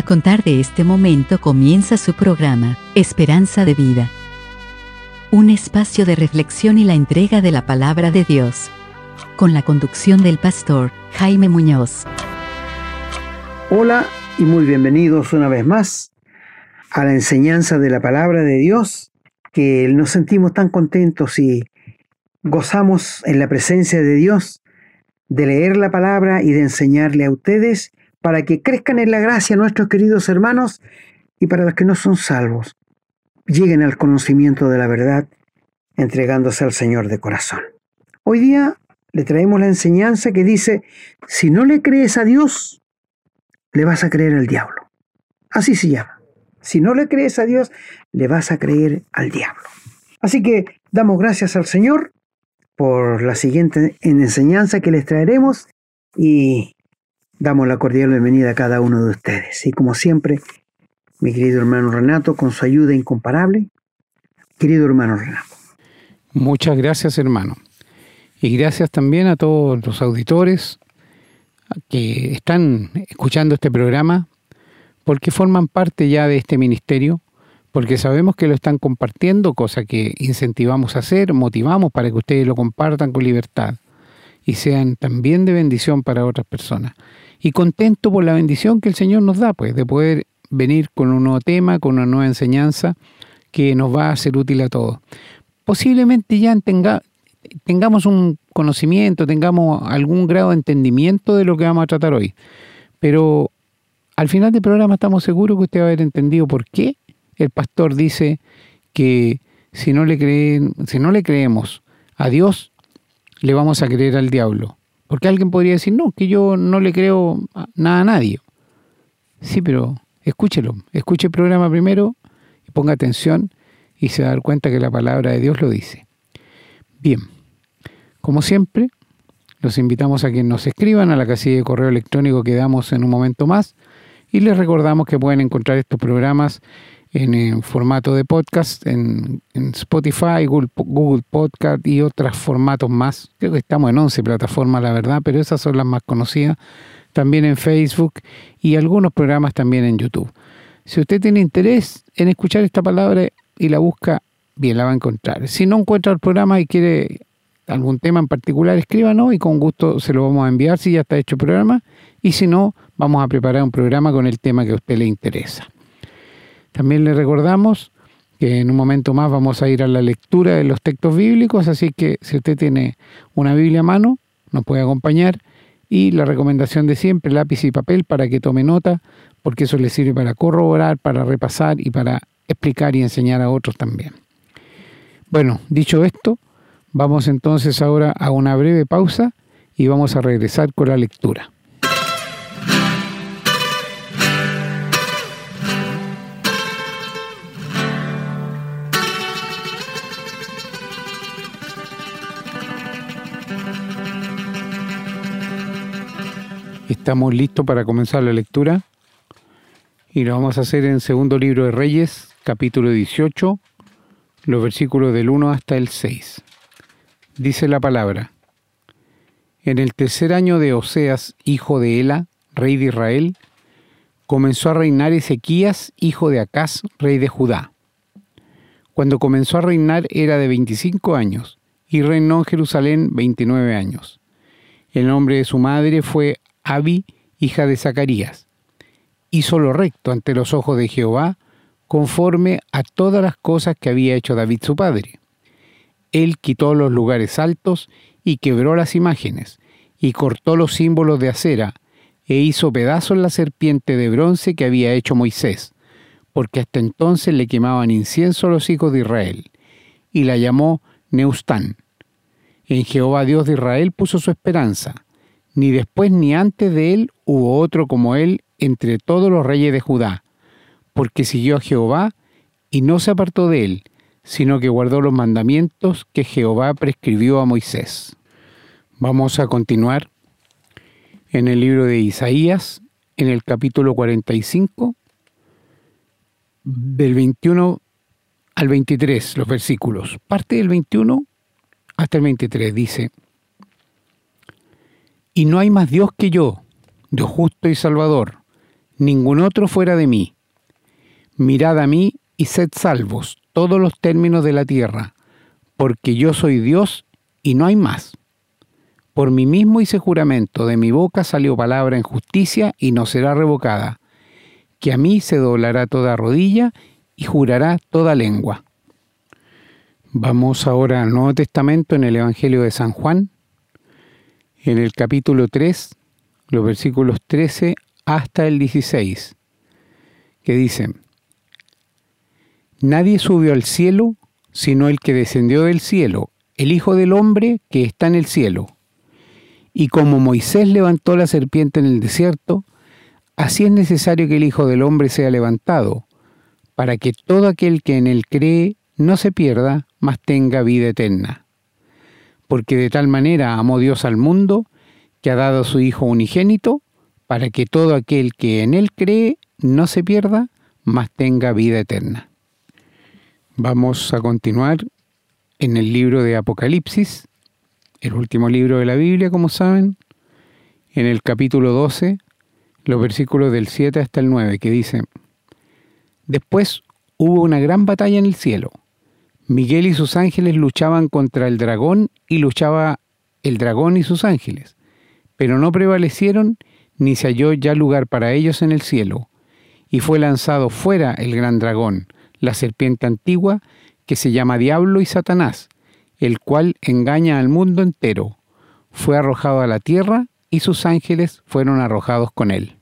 A contar de este momento comienza su programa, Esperanza de Vida. Un espacio de reflexión y la entrega de la palabra de Dios. Con la conducción del pastor Jaime Muñoz. Hola y muy bienvenidos una vez más a la enseñanza de la palabra de Dios, que nos sentimos tan contentos y gozamos en la presencia de Dios de leer la palabra y de enseñarle a ustedes para que crezcan en la gracia nuestros queridos hermanos y para los que no son salvos, lleguen al conocimiento de la verdad entregándose al Señor de corazón. Hoy día le traemos la enseñanza que dice, si no le crees a Dios, le vas a creer al diablo. Así se llama. Si no le crees a Dios, le vas a creer al diablo. Así que damos gracias al Señor por la siguiente enseñanza que les traeremos y damos la cordial bienvenida a cada uno de ustedes. Y como siempre, mi querido hermano Renato, con su ayuda incomparable. Querido hermano Renato. Muchas gracias, hermano. Y gracias también a todos los auditores que están escuchando este programa, porque forman parte ya de este ministerio, porque sabemos que lo están compartiendo, cosa que incentivamos a hacer, motivamos para que ustedes lo compartan con libertad y sean también de bendición para otras personas y contento por la bendición que el Señor nos da, pues, de poder venir con un nuevo tema, con una nueva enseñanza que nos va a ser útil a todos. Posiblemente ya tengamos un conocimiento, tengamos algún grado de entendimiento de lo que vamos a tratar hoy, pero al final del programa estamos seguros que usted va a haber entendido por qué el pastor dice que si no le, creen, si no le creemos a Dios, le vamos a creer al diablo. Porque alguien podría decir, no, que yo no le creo nada a nadie. Sí, pero escúchelo, escuche el programa primero y ponga atención y se va cuenta que la palabra de Dios lo dice. Bien, como siempre, los invitamos a que nos escriban a la casilla de correo electrónico que damos en un momento más y les recordamos que pueden encontrar estos programas en, formato de podcast, en, Spotify, Google, Google, Podcast y otros formatos más. Creo que estamos en 11 plataformas, la verdad, pero esas son las más conocidas. También en Facebook y algunos programas también en YouTube. Si usted tiene interés en escuchar esta palabra y la busca, bien, la va a encontrar. Si no encuentra el programa y quiere algún tema en particular, escríbanos y con gusto se lo vamos a enviar si ya está hecho el programa. Y si no, vamos a preparar un programa con el tema que a usted le interesa. También le recordamos que en un momento más vamos a ir a la lectura de los textos bíblicos, así que si usted tiene una Biblia a mano, nos puede acompañar. Y la recomendación de siempre, lápiz y papel para que tome nota, porque eso le sirve para corroborar, para repasar y para explicar y enseñar a otros también. Bueno, dicho esto, vamos entonces ahora a una breve pausa y vamos a regresar con la lectura. Estamos listos para comenzar la lectura y lo vamos a hacer en segundo libro de Reyes, capítulo 18, los versículos del 1 hasta el 6. Dice la palabra, en el tercer año de Oseas, hijo de Ela, rey de Israel, comenzó a reinar Ezequías, hijo de Acaz, rey de Judá. Cuando comenzó a reinar era de 25 años y reinó en Jerusalén 29 años. El nombre de su madre fue Abi, hija de Zacarías. Hizo lo recto ante los ojos de Jehová, conforme a todas las cosas que había hecho David su padre. Él quitó los lugares altos y quebró las imágenes, y cortó los símbolos de acera, e hizo pedazos la serpiente de bronce que había hecho Moisés, porque hasta entonces le quemaban incienso a los hijos de Israel, y la llamó Neustán. En Jehová Dios de Israel puso su esperanza, ni después ni antes de él hubo otro como él entre todos los reyes de Judá, porque siguió a Jehová y no se apartó de él, sino que guardó los mandamientos que Jehová prescribió a Moisés. Vamos a continuar en el libro de Isaías, en el capítulo 45, del 21 al 23, los versículos. Parte del 21 hasta el 23 dice, y no hay más Dios que yo, Dios justo y salvador, ningún otro fuera de mí. Mirad a mí y sed salvos todos los términos de la tierra, porque yo soy Dios y no hay más. Por mí mismo hice juramento, de mi boca salió palabra en justicia y no será revocada, que a mí se doblará toda rodilla y jurará toda lengua. Vamos ahora al Nuevo Testamento en el Evangelio de San Juan, en el capítulo 3, los versículos 13 hasta el 16, que dicen, Nadie subió al cielo sino el que descendió del cielo, el Hijo del Hombre que está en el cielo. Y como Moisés levantó la serpiente en el desierto, así es necesario que el Hijo del Hombre sea levantado, para que todo aquel que en él cree no se pierda, mas tenga vida eterna. Porque de tal manera amó Dios al mundo, que ha dado a su Hijo unigénito, para que todo aquel que en él cree no se pierda, mas tenga vida eterna. Vamos a continuar en el libro de Apocalipsis, el último libro de la Biblia, como saben, en el capítulo 12, los versículos del 7 hasta el 9, que dice, Después hubo una gran batalla en el cielo. Miguel y sus ángeles luchaban contra el dragón y luchaba el dragón y sus ángeles, pero no prevalecieron ni se halló ya lugar para ellos en el cielo, y fue lanzado fuera el gran dragón, la serpiente antigua, que se llama Diablo y Satanás, el cual engaña al mundo entero. Fue arrojado a la tierra y sus ángeles fueron arrojados con él.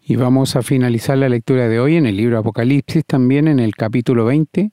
Y vamos a finalizar la lectura de hoy en el libro Apocalipsis, también en el capítulo 20,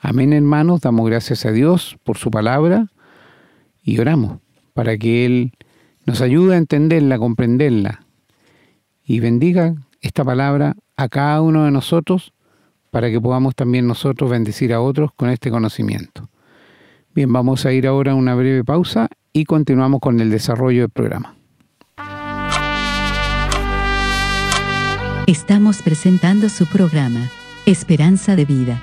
Amén hermanos, damos gracias a Dios por su palabra y oramos para que Él nos ayude a entenderla, comprenderla y bendiga esta palabra a cada uno de nosotros para que podamos también nosotros bendecir a otros con este conocimiento. Bien, vamos a ir ahora a una breve pausa y continuamos con el desarrollo del programa. Estamos presentando su programa, Esperanza de Vida.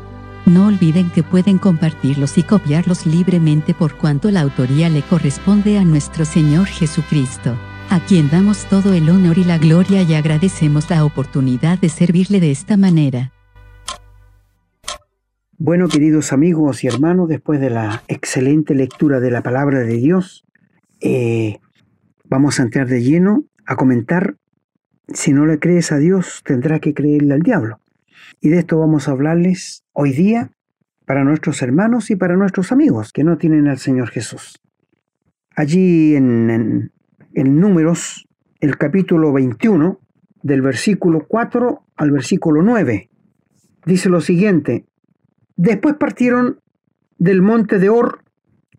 No olviden que pueden compartirlos y copiarlos libremente por cuanto la autoría le corresponde a nuestro Señor Jesucristo a quien damos todo el honor y la gloria y agradecemos la oportunidad de servirle de esta manera. Bueno, queridos amigos y hermanos, después de la excelente lectura de la palabra de Dios, eh, vamos a entrar de lleno a comentar, si no le crees a Dios, tendrá que creerle al diablo. Y de esto vamos a hablarles hoy día para nuestros hermanos y para nuestros amigos que no tienen al Señor Jesús. Allí en, en Números, el capítulo 21, del versículo 4 al versículo 9. Dice lo siguiente, después partieron del monte de Or,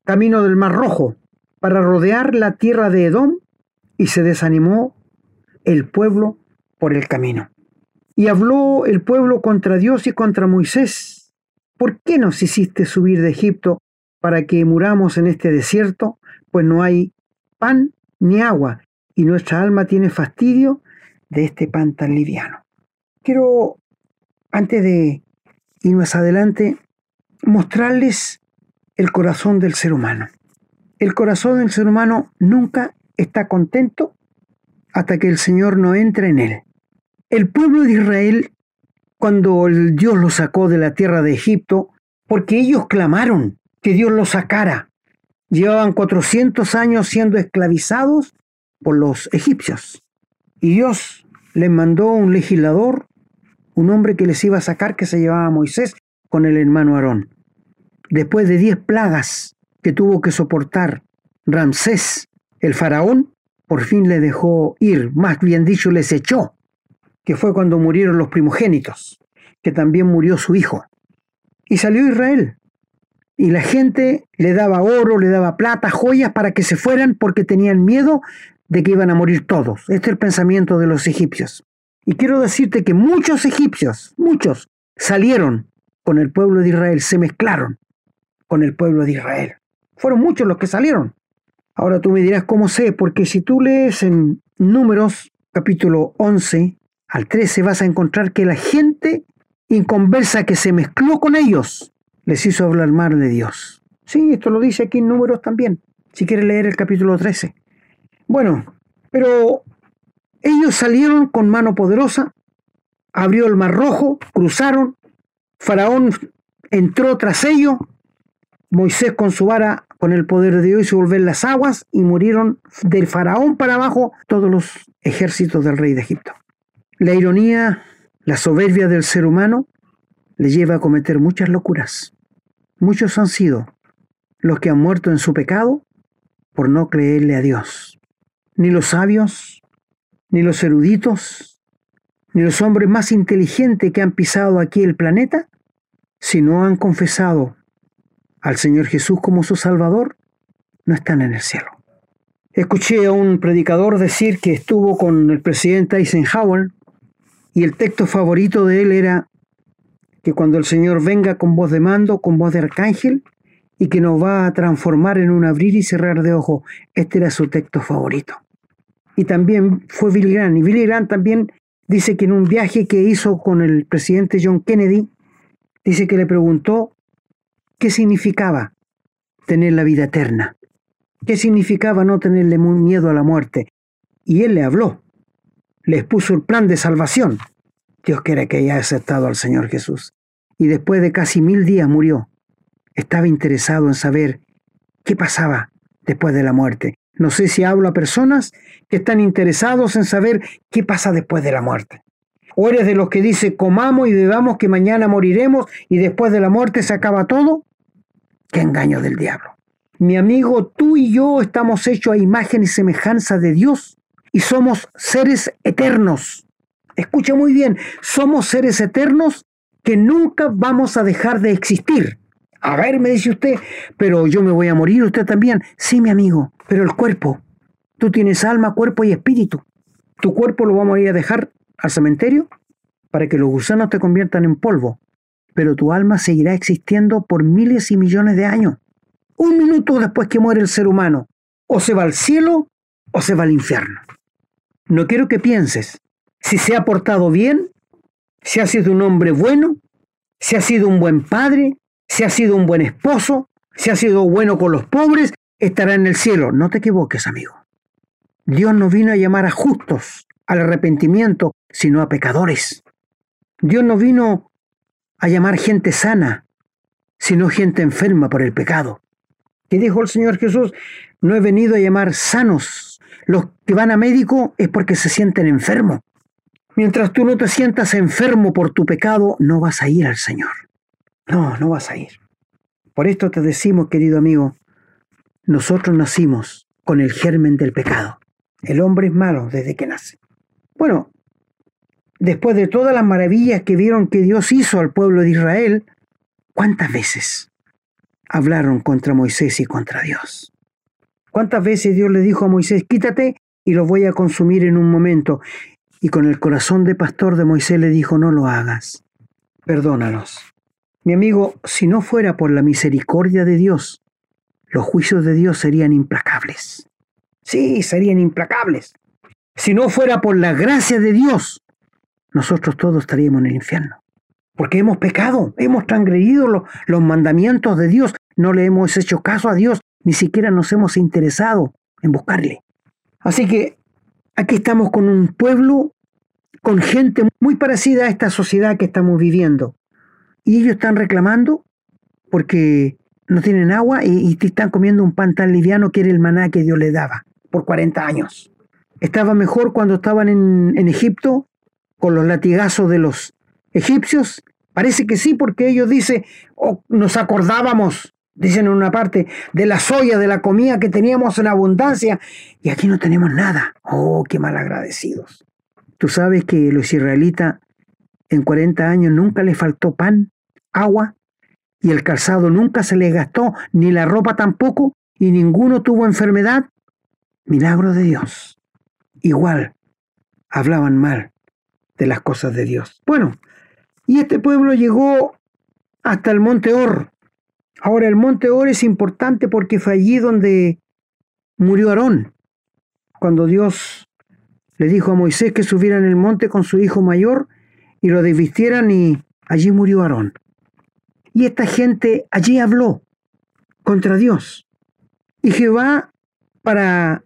camino del Mar Rojo, para rodear la tierra de Edom, y se desanimó el pueblo por el camino. Y habló el pueblo contra Dios y contra Moisés. ¿Por qué nos hiciste subir de Egipto para que muramos en este desierto? Pues no hay pan ni agua, y nuestra alma tiene fastidio de este pan tan liviano. Quiero, antes de ir más adelante, mostrarles el corazón del ser humano. El corazón del ser humano nunca está contento hasta que el Señor no entre en él. El pueblo de Israel, cuando Dios los sacó de la tierra de Egipto, porque ellos clamaron que Dios los sacara, Llevaban 400 años siendo esclavizados por los egipcios. Y Dios les mandó un legislador un hombre que les iba a sacar que se llevaba Moisés con el hermano Aarón. Después de diez plagas que tuvo que soportar Ramsés, el faraón, por fin le dejó ir, más bien dicho, les echó, que fue cuando murieron los primogénitos, que también murió su hijo. Y salió Israel. Y la gente le daba oro, le daba plata, joyas para que se fueran porque tenían miedo de que iban a morir todos. Este es el pensamiento de los egipcios. Y quiero decirte que muchos egipcios, muchos, salieron con el pueblo de Israel, se mezclaron con el pueblo de Israel. Fueron muchos los que salieron. Ahora tú me dirás cómo sé, porque si tú lees en Números capítulo 11 al 13 vas a encontrar que la gente inconversa que se mezcló con ellos les hizo hablar mal de Dios. Sí, esto lo dice aquí en Números también, si quieres leer el capítulo 13. Bueno, pero ellos salieron con mano poderosa, abrió el mar rojo, cruzaron, Faraón entró tras ellos, Moisés con su vara, con el poder de Dios, hizo volver las aguas y murieron del Faraón para abajo todos los ejércitos del rey de Egipto. La ironía, la soberbia del ser humano le lleva a cometer muchas locuras. Muchos han sido los que han muerto en su pecado por no creerle a Dios. Ni los sabios, ni los eruditos, ni los hombres más inteligentes que han pisado aquí el planeta, si no han confesado al Señor Jesús como su Salvador, no están en el cielo. Escuché a un predicador decir que estuvo con el presidente Eisenhower y el texto favorito de él era que cuando el Señor venga con voz de mando, con voz de arcángel, y que nos va a transformar en un abrir y cerrar de ojos, este era su texto favorito. Y también fue Billy Graham. Y Billy Graham también dice que en un viaje que hizo con el presidente John Kennedy, dice que le preguntó qué significaba tener la vida eterna, qué significaba no tenerle miedo a la muerte. Y él le habló, le expuso el plan de salvación. Dios quiere que haya aceptado al Señor Jesús. Y después de casi mil días murió. Estaba interesado en saber qué pasaba después de la muerte. No sé si hablo a personas que están interesados en saber qué pasa después de la muerte. ¿O eres de los que dice comamos y bebamos que mañana moriremos y después de la muerte se acaba todo? Qué engaño del diablo. Mi amigo, tú y yo estamos hechos a imagen y semejanza de Dios y somos seres eternos. Escucha muy bien, somos seres eternos que nunca vamos a dejar de existir. A ver, me dice usted, pero yo me voy a morir, usted también. Sí, mi amigo, pero el cuerpo. Tú tienes alma, cuerpo y espíritu. Tu cuerpo lo vamos a ir a dejar al cementerio para que los gusanos te conviertan en polvo pero tu alma seguirá existiendo por miles y millones de años. Un minuto después que muere el ser humano, o se va al cielo o se va al infierno. No quiero que pienses si se ha portado bien, si ha sido un hombre bueno, si ha sido un buen padre, si ha sido un buen esposo, si ha sido bueno con los pobres, estará en el cielo. No te equivoques, amigo. Dios no vino a llamar a justos al arrepentimiento, sino a pecadores. Dios no vino a llamar gente sana, sino gente enferma por el pecado. ¿Qué dijo el Señor Jesús? No he venido a llamar sanos. Los que van a médico es porque se sienten enfermos. Mientras tú no te sientas enfermo por tu pecado, no vas a ir al Señor. No, no vas a ir. Por esto te decimos, querido amigo, nosotros nacimos con el germen del pecado. El hombre es malo desde que nace. Bueno, después de todas las maravillas que vieron que Dios hizo al pueblo de Israel, ¿cuántas veces hablaron contra Moisés y contra Dios? ¿Cuántas veces Dios le dijo a Moisés, quítate y lo voy a consumir en un momento? Y con el corazón de pastor de Moisés le dijo, no lo hagas, perdónalos. Mi amigo, si no fuera por la misericordia de Dios, los juicios de Dios serían implacables. Sí, serían implacables. Si no fuera por la gracia de Dios, nosotros todos estaríamos en el infierno. Porque hemos pecado, hemos transgredido los, los mandamientos de Dios, no le hemos hecho caso a Dios, ni siquiera nos hemos interesado en buscarle. Así que aquí estamos con un pueblo, con gente muy parecida a esta sociedad que estamos viviendo. Y ellos están reclamando porque no tienen agua y, están comiendo un pan tan liviano que era el maná que Dios les daba por 40 años. Estaba mejor cuando estaban en, en Egipto con los latigazos de los, egipcios? Parece que sí, porque ellos dicen, oh, nos acordábamos, dicen en una parte, de la soya, de la comida que teníamos en abundancia, y aquí no tenemos nada. Oh, qué mal agradecidos. Tú sabes que los israelitas en 40 años nunca les faltó pan, agua, y el calzado nunca se les gastó, ni la ropa tampoco, y ninguno tuvo enfermedad. Milagro de Dios. Igual, hablaban mal de las cosas de Dios. Bueno, y este pueblo llegó hasta el monte Or. Ahora el monte Or es importante porque fue allí donde murió Aarón. Cuando Dios le dijo a Moisés que subiera en el monte con su hijo mayor y lo desvistieran y allí murió Aarón. Y esta gente allí habló contra Dios. Y Jehová, para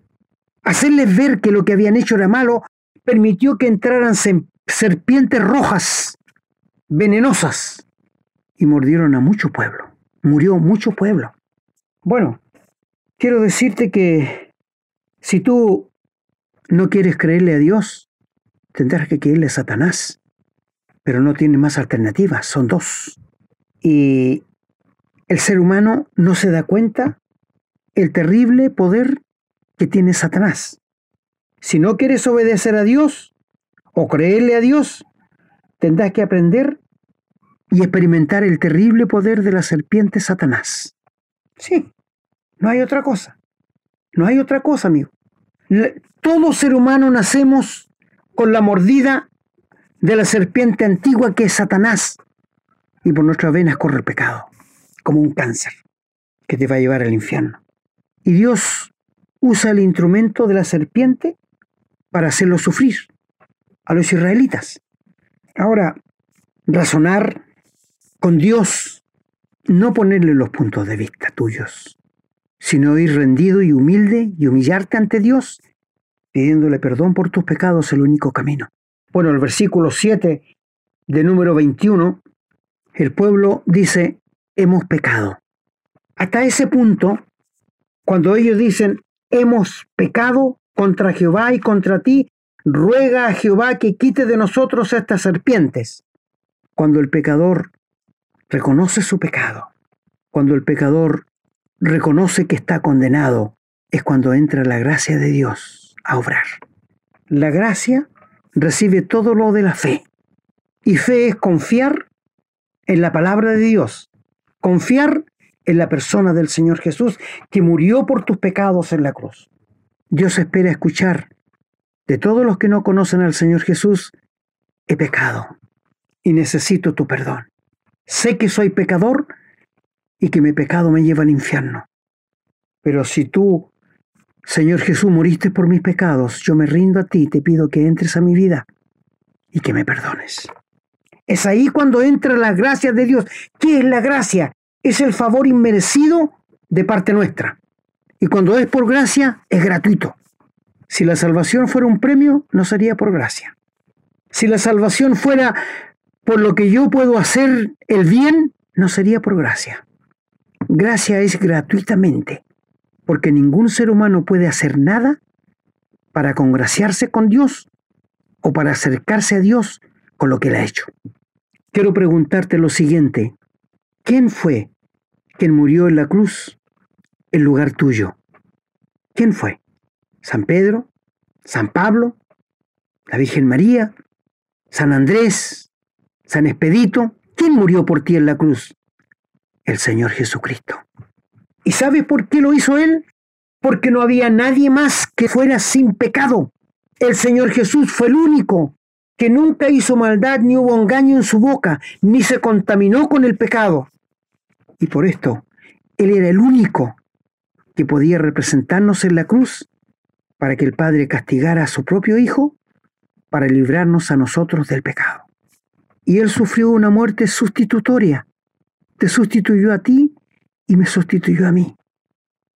hacerles ver que lo que habían hecho era malo, permitió que entraran serpientes rojas venenosas y mordieron a mucho pueblo. Murió mucho pueblo. Bueno, quiero decirte que si tú no quieres creerle a Dios, tendrás que creerle a Satanás. Pero no tiene más alternativas, son dos. Y el ser humano no se da cuenta el terrible poder que tiene Satanás. Si no quieres obedecer a Dios o creerle a Dios, tendrás que aprender y experimentar el terrible poder de la serpiente Satanás. Sí, no hay otra cosa. No hay otra cosa, amigo. Todo ser humano nacemos con la mordida de la serpiente antigua que es Satanás. Y por nuestras venas corre el pecado, como un cáncer que te va a llevar al infierno. Y Dios usa el instrumento de la serpiente para hacerlo sufrir a los israelitas. Ahora, razonar con Dios, no ponerle los puntos de vista tuyos, sino ir rendido y humilde y humillarte ante Dios, pidiéndole perdón por tus pecados, el único camino. Bueno, el versículo 7 de número 21, el pueblo dice, hemos pecado. Hasta ese punto, cuando ellos dicen, hemos pecado contra Jehová y contra ti, ruega a Jehová que quite de nosotros estas serpientes. Cuando el pecador reconoce su pecado, cuando el pecador reconoce que está condenado, es cuando entra la gracia de Dios a obrar. La gracia recibe todo lo de la fe. Y fe es confiar en la palabra de Dios, confiar en la persona del Señor Jesús que murió por tus pecados en la cruz. Dios espera escuchar de todos los que no conocen al Señor Jesús, he pecado y necesito tu perdón. Sé que soy pecador y que mi pecado me lleva al infierno. Pero si tú, Señor Jesús, moriste por mis pecados, yo me rindo a ti y te pido que entres a mi vida y que me perdones. Es ahí cuando entra la gracia de Dios. ¿Qué es la gracia? Es el favor inmerecido de parte nuestra. Y cuando es por gracia, es gratuito. Si la salvación fuera un premio, no sería por gracia. Si la salvación fuera por lo que yo puedo hacer el bien, no sería por gracia. Gracia es gratuitamente, porque ningún ser humano puede hacer nada para congraciarse con Dios o para acercarse a Dios con lo que él ha hecho. Quiero preguntarte lo siguiente. ¿Quién fue quien murió en la cruz en lugar tuyo? ¿Quién fue? San Pedro, San Pablo, la Virgen María, San Andrés, San Expedito. ¿Quién murió por ti en la cruz? El Señor Jesucristo. ¿Y sabes por qué lo hizo Él? Porque no había nadie más que fuera sin pecado. El Señor Jesús fue el único que nunca hizo maldad ni hubo engaño en su boca, ni se contaminó con el pecado. Y por esto, Él era el único que podía representarnos en la cruz para que el Padre castigara a su propio Hijo para librarnos a nosotros del pecado. Y Él sufrió una muerte sustitutoria. Te sustituyó a ti y me sustituyó a mí.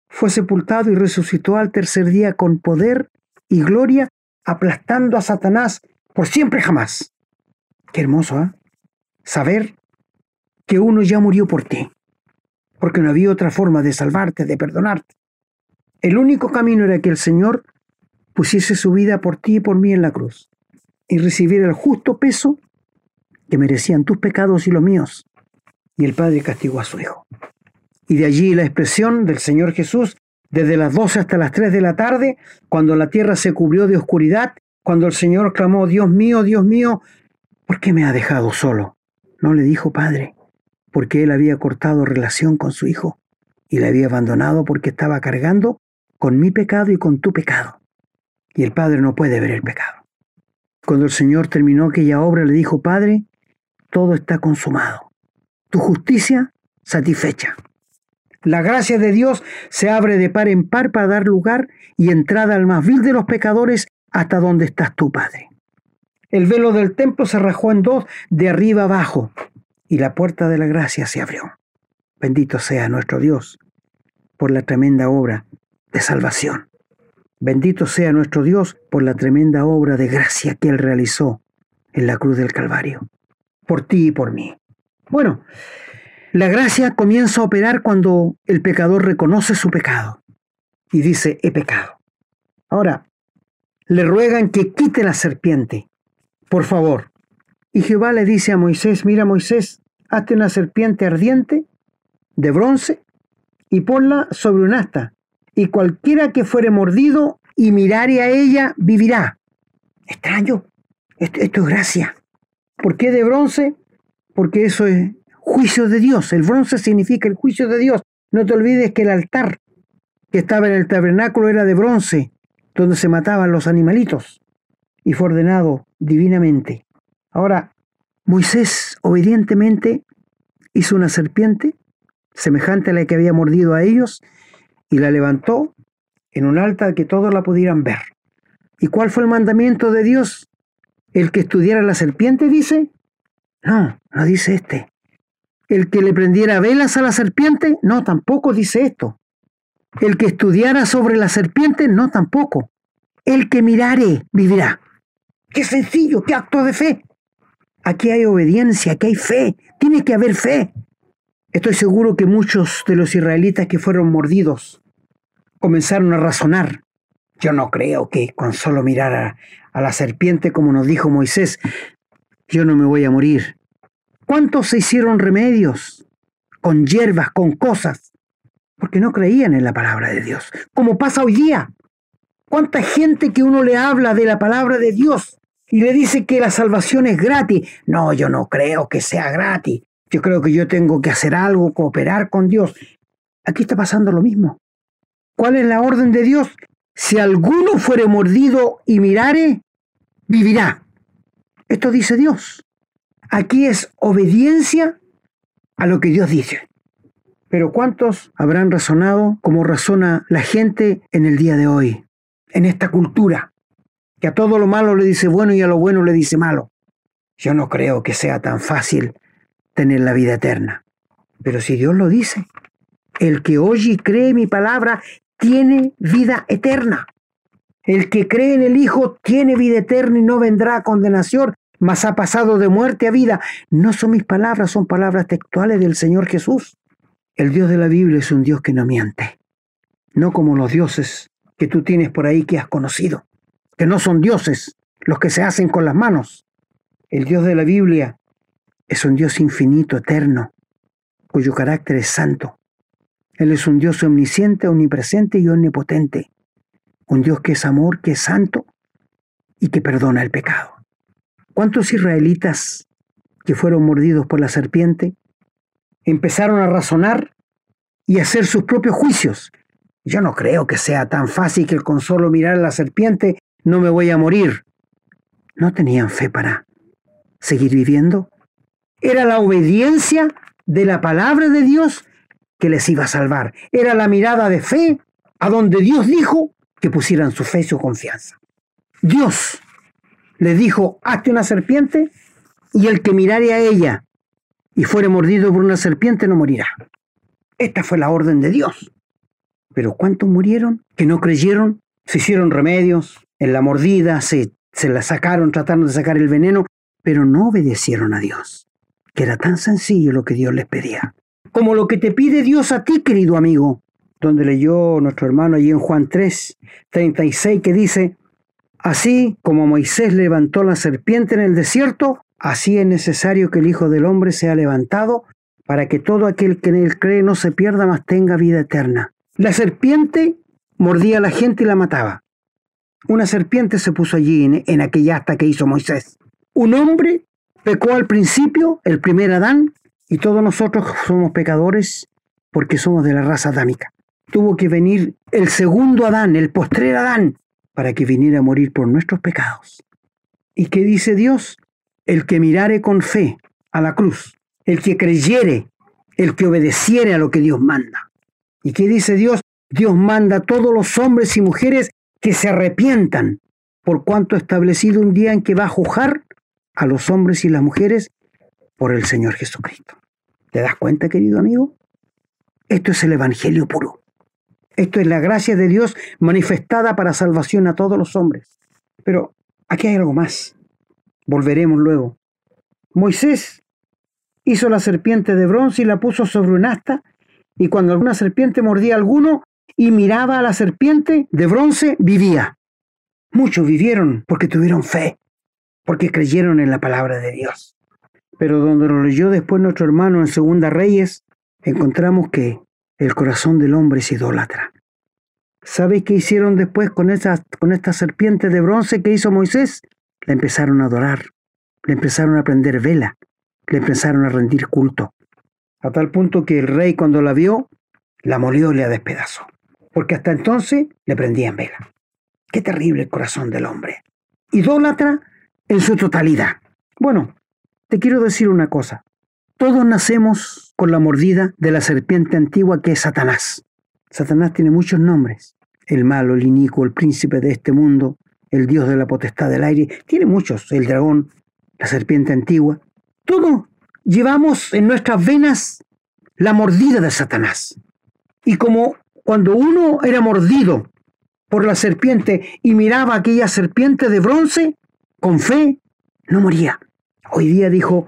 Fue sepultado y resucitó al tercer día con poder y gloria, aplastando a Satanás por siempre jamás. Qué hermoso, ¿eh? Saber que uno ya murió por ti, porque no había otra forma de salvarte, de perdonarte. El único camino era que el Señor pusiese su vida por ti y por mí en la cruz y recibiera el justo peso que merecían tus pecados y los míos. Y el Padre castigó a su Hijo. Y de allí la expresión del Señor Jesús, desde las 12 hasta las 3 de la tarde, cuando la tierra se cubrió de oscuridad, cuando el Señor clamó, Dios mío, Dios mío, ¿por qué me ha dejado solo? No le dijo Padre, porque él había cortado relación con su Hijo y le había abandonado porque estaba cargando con mi pecado y con tu pecado. Y el Padre no puede ver el pecado. Cuando el Señor terminó aquella obra, le dijo, Padre, todo está consumado. Tu justicia satisfecha. La gracia de Dios se abre de par en par para dar lugar y entrada al más vil de los pecadores hasta donde estás tú, Padre. El velo del templo se rajó en dos de arriba abajo y la puerta de la gracia se abrió. Bendito sea nuestro Dios por la tremenda obra de salvación. Bendito sea nuestro Dios por la tremenda obra de gracia que Él realizó en la cruz del Calvario, por ti y por mí. Bueno, la gracia comienza a operar cuando el pecador reconoce su pecado y dice, he pecado. Ahora, le ruegan que quite la serpiente, por favor. Y Jehová le dice a Moisés, mira Moisés, hazte una serpiente ardiente de bronce y ponla sobre un asta, y cualquiera que fuere mordido y mirare a ella vivirá. Extraño, esto, esto es gracia. ¿Por qué de bronce? Porque eso es juicio de Dios. El bronce significa el juicio de Dios. No te olvides que el altar que estaba en el tabernáculo era de bronce, donde se mataban los animalitos, y fue ordenado divinamente. Ahora, Moisés obedientemente hizo una serpiente semejante a la que había mordido a ellos, y la levantó en un altar que todos la pudieran ver. ¿Y cuál fue el mandamiento de Dios? ¿El que estudiara la serpiente, dice? No, no dice este. ¿El que le prendiera velas a la serpiente? No, tampoco dice esto. ¿El que estudiara sobre la serpiente? No, tampoco. El que mirare vivirá. Qué sencillo, qué acto de fe. Aquí hay obediencia, aquí hay fe. Tiene que haber fe. Estoy seguro que muchos de los israelitas que fueron mordidos comenzaron a razonar. Yo no creo que con solo mirar a, a, la serpiente, como nos dijo Moisés, yo no me voy a morir. ¿Cuántos se hicieron remedios con hierbas, con cosas? Porque no creían en la palabra de Dios, como pasa hoy día. ¿Cuánta gente que uno le habla de la palabra de Dios y le dice que la salvación es gratis? No, yo no creo que sea gratis. Yo creo que yo tengo que hacer algo, cooperar con Dios. Aquí está pasando lo mismo. ¿Cuál es la orden de Dios? Si alguno fuere mordido y mirare, vivirá. Esto dice Dios. Aquí es obediencia a lo que Dios dice. Pero ¿cuántos habrán razonado como razona la gente en el día de hoy, en esta cultura, que a todo lo malo le dice bueno y a lo bueno le dice malo? Yo no creo que sea tan fácil tener la vida eterna. Pero si Dios lo dice, el que oye y cree mi palabra tiene vida eterna. El que cree en el Hijo tiene vida eterna y no vendrá a condenación, mas ha pasado de muerte a vida. No son mis palabras, son palabras textuales del Señor Jesús. El Dios de la Biblia es un Dios que no miente, no como los dioses que tú tienes por ahí que has conocido, que no son dioses los que se hacen con las manos. El Dios de la Biblia es un Dios infinito, eterno, cuyo carácter es santo. Él es un Dios omnisciente, omnipresente y omnipotente. Un Dios que es amor, que es santo y que perdona el pecado. ¿Cuántos israelitas que fueron mordidos por la serpiente empezaron a razonar y a hacer sus propios juicios? Yo no creo que sea tan fácil que con solo mirar a la serpiente no me voy a morir. No tenían fe para seguir viviendo era la obediencia de la palabra de Dios que les iba a salvar. Era la mirada de fe a donde Dios dijo que pusieran su fe y su confianza. Dios les dijo, hazte una serpiente y el que mirare a ella y fuere mordido por una serpiente no morirá. Esta fue la orden de Dios. Pero ¿cuántos murieron que no creyeron? Se hicieron remedios en la mordida, se, se la sacaron tratando de sacar el veneno, pero no obedecieron a Dios que era tan sencillo lo que Dios les pedía. Como lo que te pide Dios a ti, querido amigo, donde leyó nuestro hermano allí en Juan 3, 36, que dice, así como Moisés levantó la serpiente en el desierto, Así es necesario que el Hijo del Hombre sea levantado para que todo aquel que en él cree no se pierda, mas tenga vida eterna. La serpiente mordía a la gente y la mataba. Una serpiente se puso allí en, aquella asta que hizo Moisés. Un hombre pecó al principio, el primer Adán, y todos nosotros somos pecadores porque somos de la raza adámica. Tuvo que venir el segundo Adán, el postrer Adán, para que viniera a morir por nuestros pecados. ¿Y qué dice Dios? El que mirare con fe a la cruz, el que creyere, el que obedeciere a lo que Dios manda. ¿Y qué dice Dios? Dios manda a todos los hombres y mujeres que se arrepientan, por cuanto establecido un día en que va a juzgar a los hombres y las mujeres por el Señor Jesucristo. ¿Te das cuenta, querido amigo? Esto es el Evangelio puro. Esto es la gracia de Dios manifestada para salvación a todos los hombres. Pero aquí hay algo más. Volveremos luego. Moisés hizo la serpiente de bronce y la puso sobre un asta, y cuando alguna serpiente mordía a alguno y miraba a la serpiente de bronce, vivía. Muchos vivieron porque tuvieron fe, porque creyeron en la palabra de Dios. Pero donde lo leyó después nuestro hermano en Segunda Reyes, encontramos que el corazón del hombre es idólatra. ¿Sabéis qué hicieron después con, esa, con esta serpiente de bronce que hizo Moisés? La empezaron a adorar, le empezaron a prender vela, le empezaron a rendir culto. A tal punto que el rey cuando la vio, la molió y la despedazó. Porque hasta entonces le prendían vela. Qué terrible el corazón del hombre. Idólatra en su totalidad. Bueno, te quiero decir una cosa. Todos nacemos con la mordida de la serpiente antigua que es Satanás. Satanás tiene muchos nombres. El malo, el inicuo, el príncipe de este mundo, el dios de la potestad del aire. Tiene muchos. El dragón, la serpiente antigua. Todos llevamos en nuestras venas la mordida de Satanás. Y como cuando uno era mordido por la serpiente y miraba aquella serpiente de bronce, con fe, no moría. Hoy día dijo,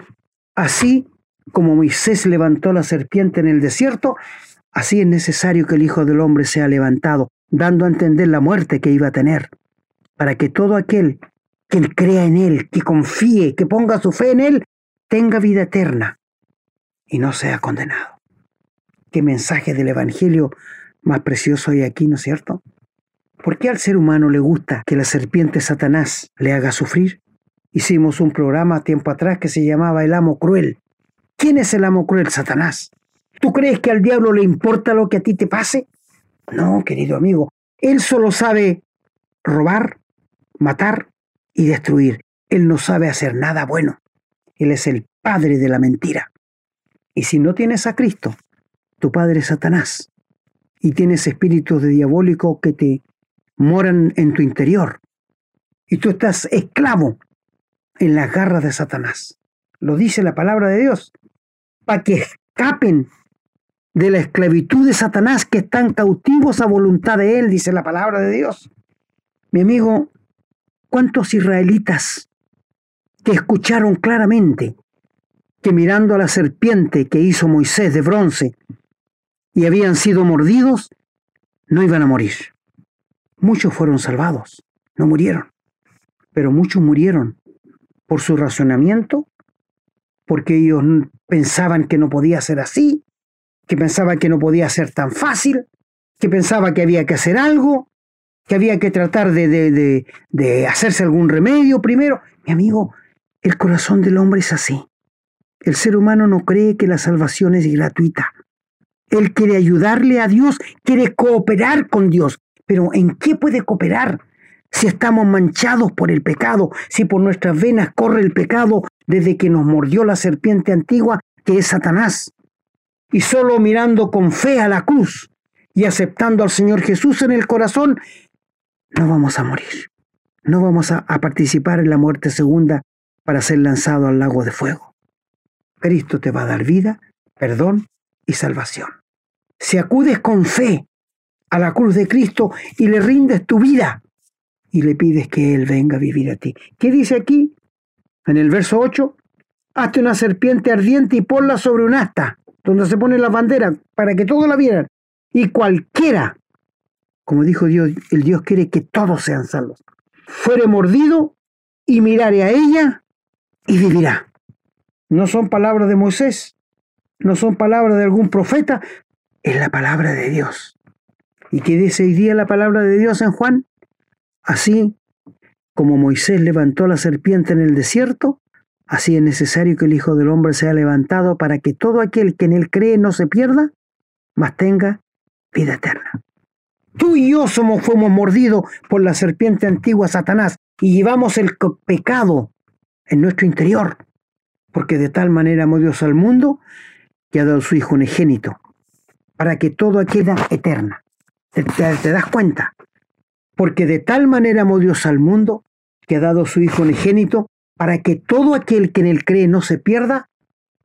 así como Moisés levantó la serpiente en el desierto, así es necesario que el Hijo del Hombre sea levantado, dando a entender la muerte que iba a tener, para que todo aquel que crea en Él, que confíe, que ponga su fe en Él, tenga vida eterna y no sea condenado. Qué mensaje del Evangelio más precioso hay aquí, ¿no es cierto? ¿Por qué al ser humano le gusta que la serpiente Satanás le haga sufrir? Hicimos un programa tiempo atrás que se llamaba El amo cruel. ¿Quién es el amo cruel? Satanás. ¿Tú crees que al diablo le importa lo que a ti te pase? No, querido amigo. Él solo sabe robar, matar y destruir. Él no sabe hacer nada bueno. Él es el padre de la mentira. Y si no tienes a Cristo, tu padre es Satanás. Y tienes espíritus de diabólico que te moran en tu interior. Y tú estás esclavo en las garras de Satanás. Lo dice la palabra de Dios para que escapen de la esclavitud de Satanás que están cautivos a voluntad de él, dice la palabra de Dios. Mi amigo, ¿cuántos israelitas que escucharon claramente que mirando a la serpiente que hizo Moisés de bronce y habían sido mordidos, no iban a morir? Muchos fueron salvados, no murieron, pero muchos murieron por su razonamiento porque ellos pensaban que no podía ser así, que pensaban que no podía ser tan fácil, que pensaba que había que hacer algo, que había que tratar de, de, de, hacerse algún remedio primero. Mi amigo, el corazón del hombre es así. El ser humano no cree que la salvación es gratuita. Él quiere ayudarle a Dios, quiere cooperar con Dios. Pero ¿en qué puede cooperar? Si estamos manchados por el pecado, si por nuestras venas corre el pecado, desde que nos mordió la serpiente antigua que es Satanás. Y solo mirando con fe a la cruz y aceptando al Señor Jesús en el corazón, no vamos a morir. No vamos a, participar en la muerte segunda para ser lanzado al lago de fuego. Cristo te va a dar vida, perdón y salvación. Si acudes con fe a la cruz de Cristo y le rindes tu vida y le pides que Él venga a vivir a ti. ¿Qué dice aquí? En el verso 8, hazte una serpiente ardiente y ponla sobre un asta, donde se pone la bandera, para que todos la vieran. Y cualquiera, como dijo Dios, el Dios quiere que todos sean salvos, fuere mordido y mirare a ella, y vivirá. No son palabras de Moisés, no son palabras de algún profeta, es la palabra de Dios. ¿Y qué dice hoy día la palabra de Dios en Juan? Así como Moisés levantó la serpiente en el desierto, así es necesario que el Hijo del Hombre sea levantado para que todo aquel que en él cree no se pierda, mas tenga vida eterna. Tú y yo somos, fuimos mordidos por la serpiente antigua Satanás y llevamos el pecado en nuestro interior, porque de tal manera amó Dios al mundo que ha dado su Hijo unigénito, para que todo quede eterna. ¿Te, te das cuenta? Porque de tal manera amó Dios al mundo que ha dado su Hijo unigénito, para que todo aquel que en él cree no se pierda,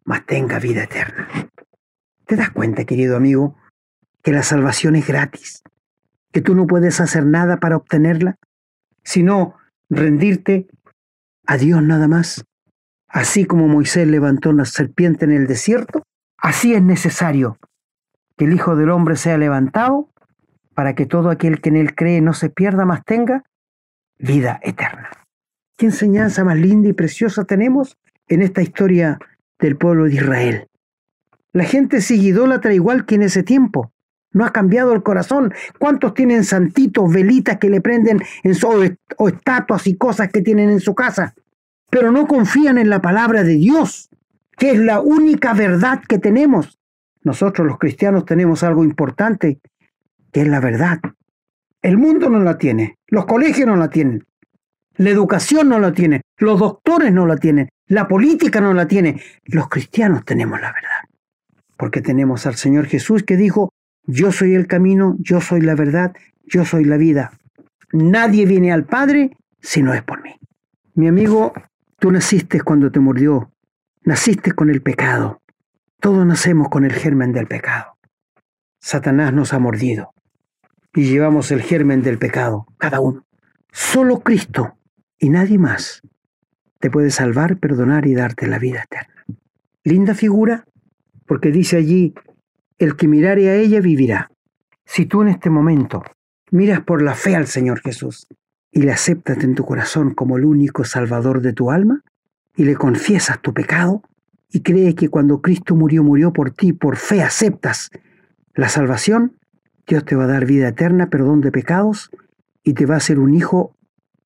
mas tenga vida eterna. ¿Te das cuenta, querido amigo, que la salvación es gratis? que tú no puedes hacer nada para obtenerla, sino rendirte a Dios nada más. Así como Moisés levantó una serpiente en el desierto, así es necesario que el Hijo del Hombre sea levantado para que todo aquel que en él cree no se pierda, más tenga vida eterna. ¿Qué enseñanza más linda y preciosa tenemos en esta historia del pueblo de Israel? La gente sigue idólatra igual que en ese tiempo. No ha cambiado el corazón. ¿Cuántos tienen santitos, velitas que le prenden o estatuas y cosas que tienen en su casa? Pero no confían en la palabra de Dios, que es la única verdad que tenemos. Nosotros los cristianos tenemos algo importante, que es la verdad. El mundo no la tiene, los colegios no la tienen, la educación no la tiene, los doctores no la tienen, la política no la tiene. Los cristianos tenemos la verdad, porque tenemos al Señor Jesús que dijo, yo soy el camino, yo soy la verdad, yo soy la vida. Nadie viene al Padre si no es por mí. Mi amigo, tú naciste cuando te mordió, naciste con el pecado. Todos nacemos con el germen del pecado. Satanás nos ha mordido y llevamos el germen del pecado, cada uno. Solo Cristo y nadie más te puede salvar, perdonar y darte la vida eterna. Linda figura, porque dice allí, el que mirare a ella vivirá. Si tú en este momento miras por la fe al Señor Jesús y le aceptas en tu corazón como el único salvador de tu alma y le confiesas tu pecado y crees que cuando Cristo murió, murió por ti, por fe aceptas la salvación, Dios te va a dar vida eterna, perdón de pecados y te va a hacer un hijo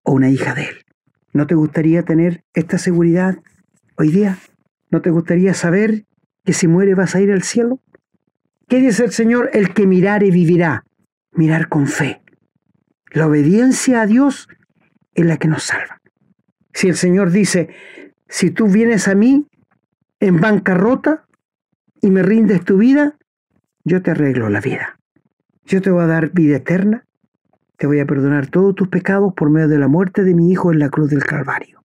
o una hija de Él. ¿No te gustaría tener esta seguridad hoy día? ¿No te gustaría saber que si muere vas a ir al cielo? ¿Qué dice el Señor? El que mirare vivirá. Mirar con fe. La obediencia a Dios es la que nos salva. Si el Señor dice, si tú vienes a mí en bancarrota y me rindes tu vida, yo te arreglo la vida. Yo te voy a dar vida eterna, te voy a perdonar todos tus pecados por medio de la muerte de mi Hijo en la cruz del Calvario.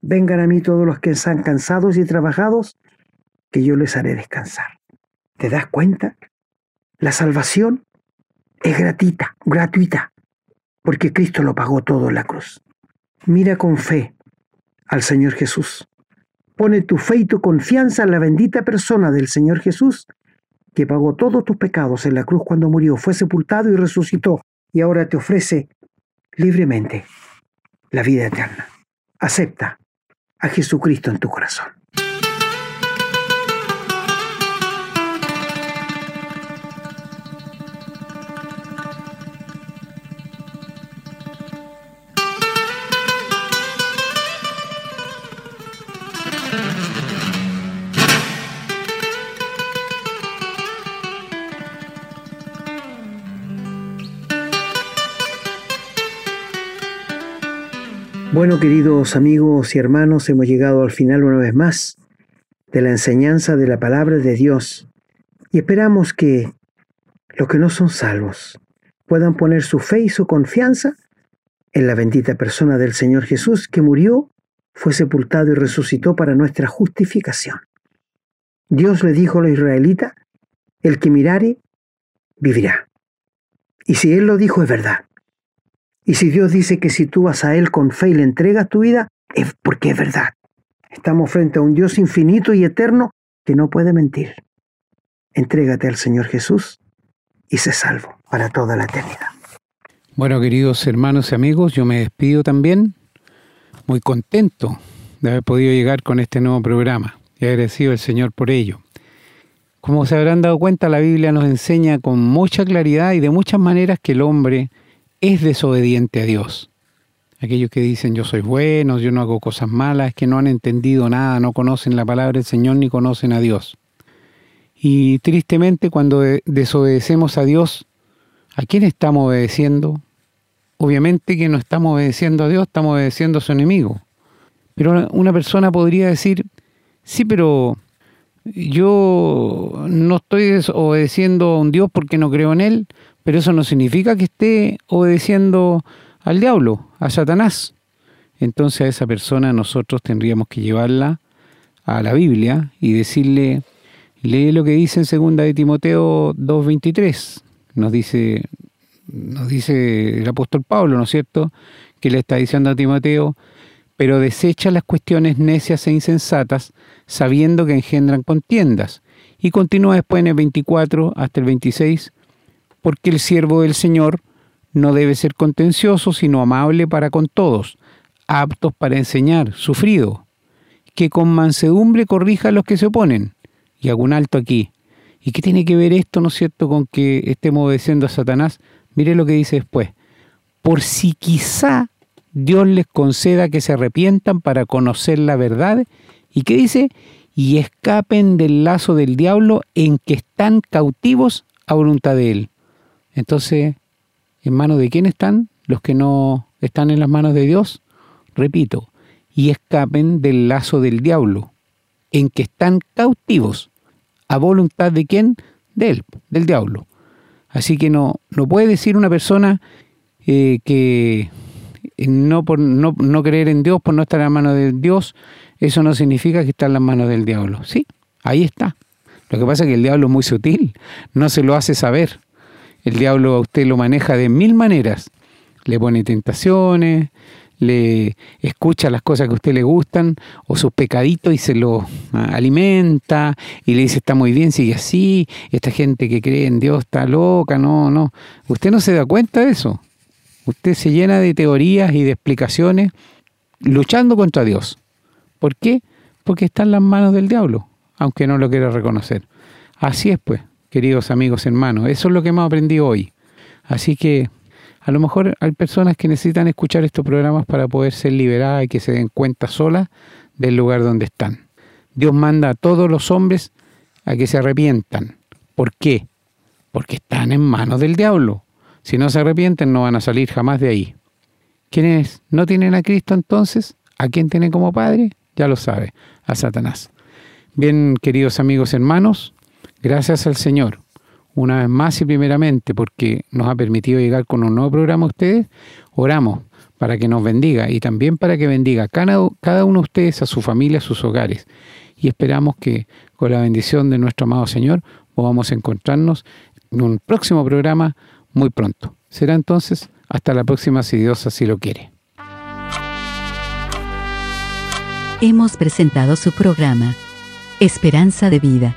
Vengan a mí todos los que están cansados y trabajados, que yo les haré descansar. ¿Te das cuenta? La salvación es gratuita, gratuita, porque Cristo lo pagó todo en la cruz. Mira con fe al Señor Jesús. Pone tu fe y tu confianza en la bendita persona del Señor Jesús, que pagó todos tus pecados en la cruz cuando murió, fue sepultado y resucitó, y ahora te ofrece libremente la vida eterna. Acepta a Jesucristo en tu corazón. Bueno, queridos amigos y hermanos, hemos llegado al final una vez más de la enseñanza de la palabra de Dios y esperamos que los que no son salvos puedan poner su fe y su confianza en la bendita persona del Señor Jesús que murió, fue sepultado y resucitó para nuestra justificación. Dios le dijo a los israelitas, el que mirare, vivirá. Y si Él lo dijo es verdad. Y si Dios dice que si tú vas a Él con fe y le entregas tu vida, es porque es verdad. Estamos frente a un Dios infinito y eterno que no puede mentir. Entrégate al Señor Jesús y sé salvo para toda la eternidad. Bueno, queridos hermanos y amigos, yo me despido también muy contento de haber podido llegar con este nuevo programa y agradecido al Señor por ello. Como se habrán dado cuenta, la Biblia nos enseña con mucha claridad y de muchas maneras que el hombre es desobediente a Dios. Aquellos que dicen yo soy bueno, yo no hago cosas malas, es que no han entendido nada, no conocen la palabra del Señor ni conocen a Dios. Y tristemente cuando desobedecemos a Dios, ¿a quién estamos obedeciendo? Obviamente que no estamos obedeciendo a Dios, estamos obedeciendo a su enemigo. Pero una persona podría decir, sí, pero yo no estoy obedeciendo a un Dios porque no creo en Él, pero eso no significa que esté obedeciendo al diablo, a Satanás. Entonces a esa persona nosotros tendríamos que llevarla a la Biblia y decirle, lee lo que dice en segunda de Timoteo 2.23. Nos dice, nos dice el apóstol Pablo, ¿no es cierto? Que le está diciendo a Timoteo, pero desecha las cuestiones necias e insensatas, sabiendo que engendran contiendas. Y continúa después en el 24 hasta el 26, porque el siervo del Señor no debe ser contencioso, sino amable para con todos, aptos para enseñar, sufrido, que con mansedumbre corrija a los que se oponen. Y hago un alto aquí. ¿Y qué tiene que ver esto, no es cierto, con que estemos obedeciendo a Satanás? Mire lo que dice después. Por si quizá Dios les conceda que se arrepientan para conocer la verdad. ¿Y qué dice? Y escapen del lazo del diablo en que están cautivos a voluntad de Él. Entonces, ¿en manos de quién están? Los que no están en las manos de Dios. Repito, y escapen del lazo del diablo, en que están cautivos. ¿A voluntad de quién? De él, del diablo. Así que no, no puede decir una persona eh, que no por no, no, creer en Dios, por no estar en las manos de Dios, eso no significa que está en las manos del diablo. Sí, ahí está. Lo que pasa es que el diablo es muy sutil, no se lo hace saber. El diablo a usted lo maneja de mil maneras. Le pone tentaciones, le escucha las cosas que a usted le gustan o sus pecaditos y se lo ah, alimenta y le dice está muy bien, sigue así, esta gente que cree en Dios está loca, no, no. Usted no se da cuenta de eso. Usted se llena de teorías y de explicaciones luchando contra Dios. ¿Por qué? Porque está en las manos del diablo, aunque no lo quiera reconocer. Así es, pues, queridos amigos hermanos. Eso es lo que hemos aprendido hoy. Así que a lo mejor hay personas que necesitan escuchar estos programas para poder ser liberadas y que se den cuenta solas del lugar donde están. Dios manda a todos los hombres a que se arrepientan. ¿Por qué? Porque están en manos del diablo. Si no se arrepienten, no van a salir jamás de ahí. ¿Quiénes no tienen a Cristo entonces? ¿A quién tienen como Padre? Ya lo sabe, a Satanás. Bien, queridos amigos hermanos, gracias al Señor, una vez más y primeramente, porque nos ha permitido llegar con un nuevo programa a ustedes, oramos para que nos bendiga y también para que bendiga cada, cada uno de ustedes a su familia, a sus hogares. Y esperamos que con la bendición de nuestro amado Señor podamos encontrarnos en un próximo programa muy pronto. Será entonces hasta la próxima si Dios así lo quiere. Hemos presentado su programa, Esperanza de Vida,